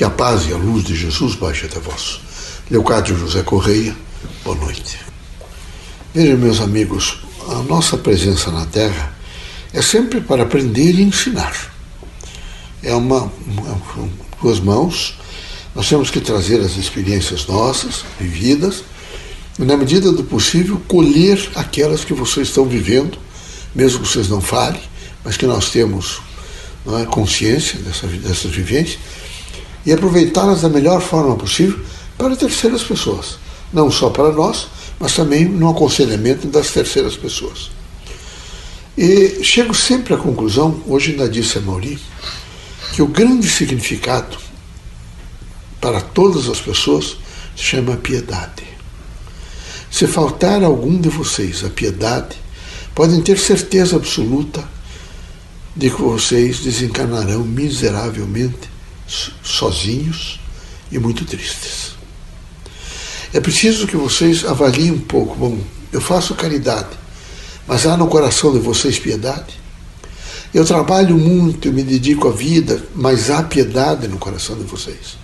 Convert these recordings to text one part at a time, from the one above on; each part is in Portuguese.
Que a paz e a luz de Jesus baixe até vós. Leocádio José Correia, boa noite. Vejam, meus amigos, a nossa presença na Terra é sempre para aprender e ensinar. É uma, uma duas mãos. Nós temos que trazer as experiências nossas, vividas, e, na medida do possível, colher aquelas que vocês estão vivendo, mesmo que vocês não falem, mas que nós temos é, consciência dessa, dessas vivências, e aproveitá-las da melhor forma possível para terceiras pessoas. Não só para nós, mas também no aconselhamento das terceiras pessoas. E chego sempre à conclusão, hoje ainda disse a Mauri, que o grande significado para todas as pessoas se chama piedade. Se faltar algum de vocês a piedade, podem ter certeza absoluta de que vocês desencarnarão miseravelmente sozinhos e muito tristes. É preciso que vocês avaliem um pouco. Bom, eu faço caridade, mas há no coração de vocês piedade? Eu trabalho muito, eu me dedico à vida, mas há piedade no coração de vocês.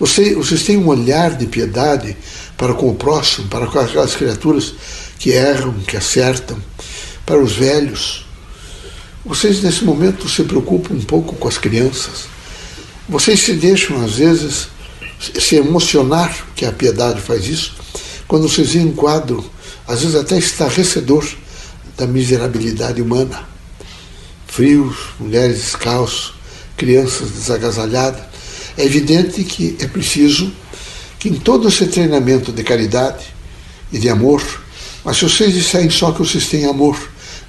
Vocês, vocês têm um olhar de piedade para com o próximo, para com aquelas criaturas que erram, que acertam, para os velhos. Vocês, nesse momento, se preocupam um pouco com as crianças. Vocês se deixam, às vezes, se emocionar, que a piedade faz isso, quando vocês veem um quadro, às vezes até estarrecedor, da miserabilidade humana. Frios, mulheres descalços, crianças desagasalhadas. É evidente que é preciso que em todo esse treinamento de caridade e de amor, mas se vocês disserem só que vocês têm amor,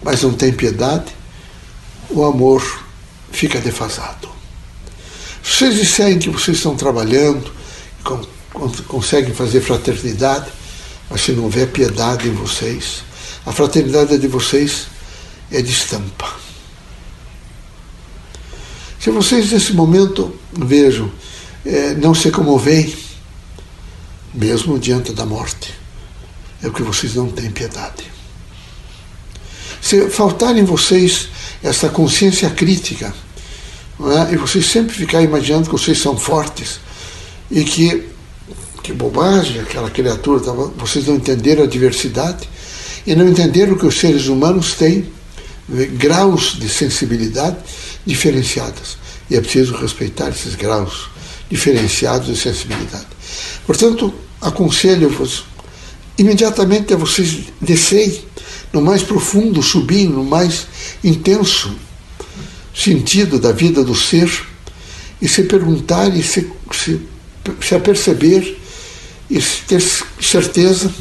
mas não têm piedade, o amor fica defasado. Se vocês disserem que vocês estão trabalhando, conseguem fazer fraternidade, mas se não houver piedade em vocês, a fraternidade de vocês é de estampa. Se vocês nesse momento vejam, é, não se comovem, mesmo diante da morte, é o que vocês não têm piedade. Se faltar em vocês essa consciência crítica, é? e vocês sempre ficarem imaginando que vocês são fortes e que, que bobagem, aquela criatura, vocês não entenderam a diversidade e não entenderam que os seres humanos têm graus de sensibilidade diferenciadas. E é preciso respeitar esses graus diferenciados de sensibilidade. Portanto, aconselho-vos imediatamente a vocês descerem no mais profundo, subir no mais intenso sentido da vida do ser e se perguntar e se, se, se aperceber e ter certeza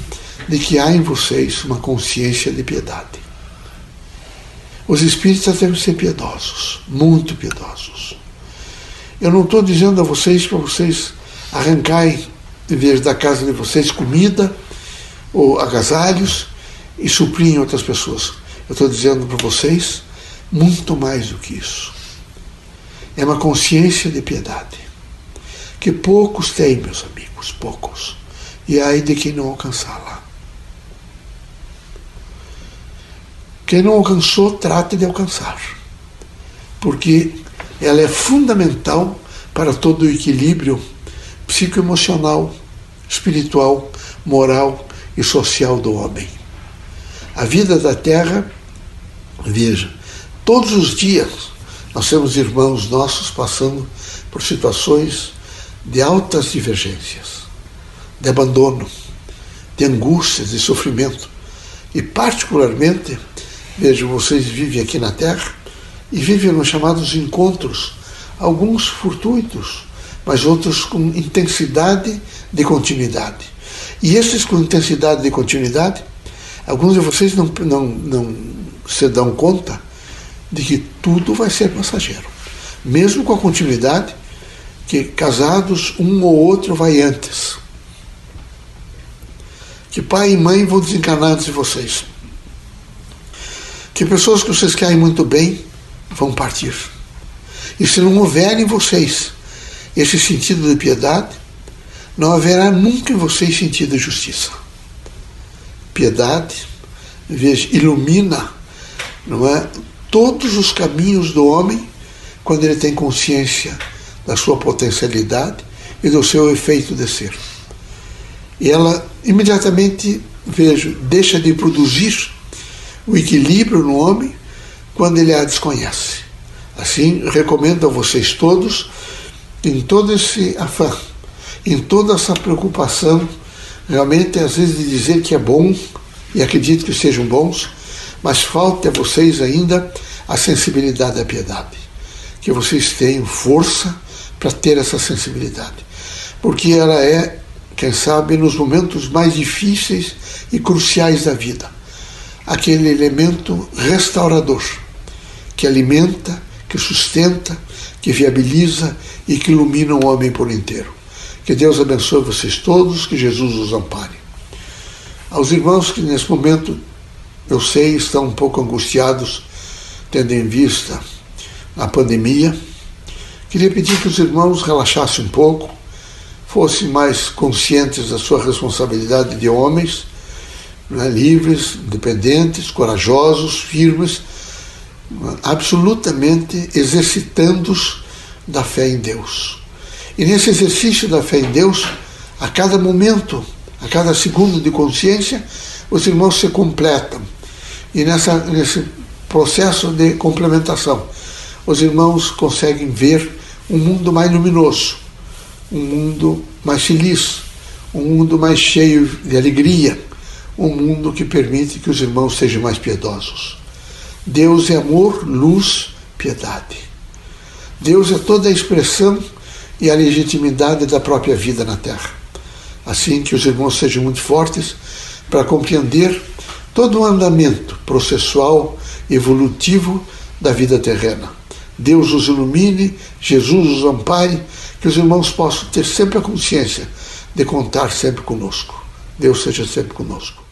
de que há em vocês uma consciência de piedade. Os espíritas devem ser piedosos, muito piedosos. Eu não estou dizendo a vocês para vocês arrancarem, em vez da casa de vocês, comida ou agasalhos e suprirem outras pessoas. Eu estou dizendo para vocês muito mais do que isso. É uma consciência de piedade que poucos têm, meus amigos, poucos. E aí de quem não alcançá-la. Quem não alcançou, trate de alcançar. Porque ela é fundamental para todo o equilíbrio psicoemocional, espiritual, moral e social do homem. A vida da Terra, veja, todos os dias nós temos irmãos nossos passando por situações de altas divergências, de abandono, de angústias, de sofrimento. E, particularmente, vejo vocês vivem aqui na Terra e vivem nos chamados encontros, alguns fortuitos, mas outros com intensidade de continuidade. E esses com intensidade de continuidade, alguns de vocês não, não, não se dão conta de que tudo vai ser passageiro. Mesmo com a continuidade, que casados um ou outro vai antes. Que pai e mãe vão desencarnar antes de vocês. Que pessoas que vocês querem muito bem vão partir. E se não houver em vocês esse sentido de piedade, não haverá nunca em vocês sentido de justiça. Piedade, veja, ilumina não é, todos os caminhos do homem quando ele tem consciência da sua potencialidade e do seu efeito de ser. E ela imediatamente, vejo, deixa de produzir o equilíbrio no homem quando ele a desconhece. Assim, recomendo a vocês todos, em todo esse afã, em toda essa preocupação, realmente às vezes de dizer que é bom, e acredito que sejam bons, mas falta a vocês ainda a sensibilidade da piedade. Que vocês tenham força para ter essa sensibilidade. Porque ela é, quem sabe, nos momentos mais difíceis e cruciais da vida, aquele elemento restaurador que alimenta, que sustenta, que viabiliza e que ilumina o homem por inteiro. Que Deus abençoe vocês todos, que Jesus os ampare. Aos irmãos que nesse momento, eu sei, estão um pouco angustiados, tendo em vista a pandemia, queria pedir que os irmãos relaxassem um pouco, fossem mais conscientes da sua responsabilidade de homens, né, livres, independentes, corajosos, firmes, absolutamente exercitando-os da fé em Deus. E nesse exercício da fé em Deus, a cada momento, a cada segundo de consciência, os irmãos se completam. E nessa, nesse processo de complementação, os irmãos conseguem ver um mundo mais luminoso, um mundo mais feliz, um mundo mais cheio de alegria, um mundo que permite que os irmãos sejam mais piedosos. Deus é amor, luz, piedade. Deus é toda a expressão e a legitimidade da própria vida na Terra. Assim que os irmãos sejam muito fortes para compreender todo o andamento processual, evolutivo da vida terrena. Deus os ilumine, Jesus os ampare, que os irmãos possam ter sempre a consciência de contar sempre conosco. Deus seja sempre conosco.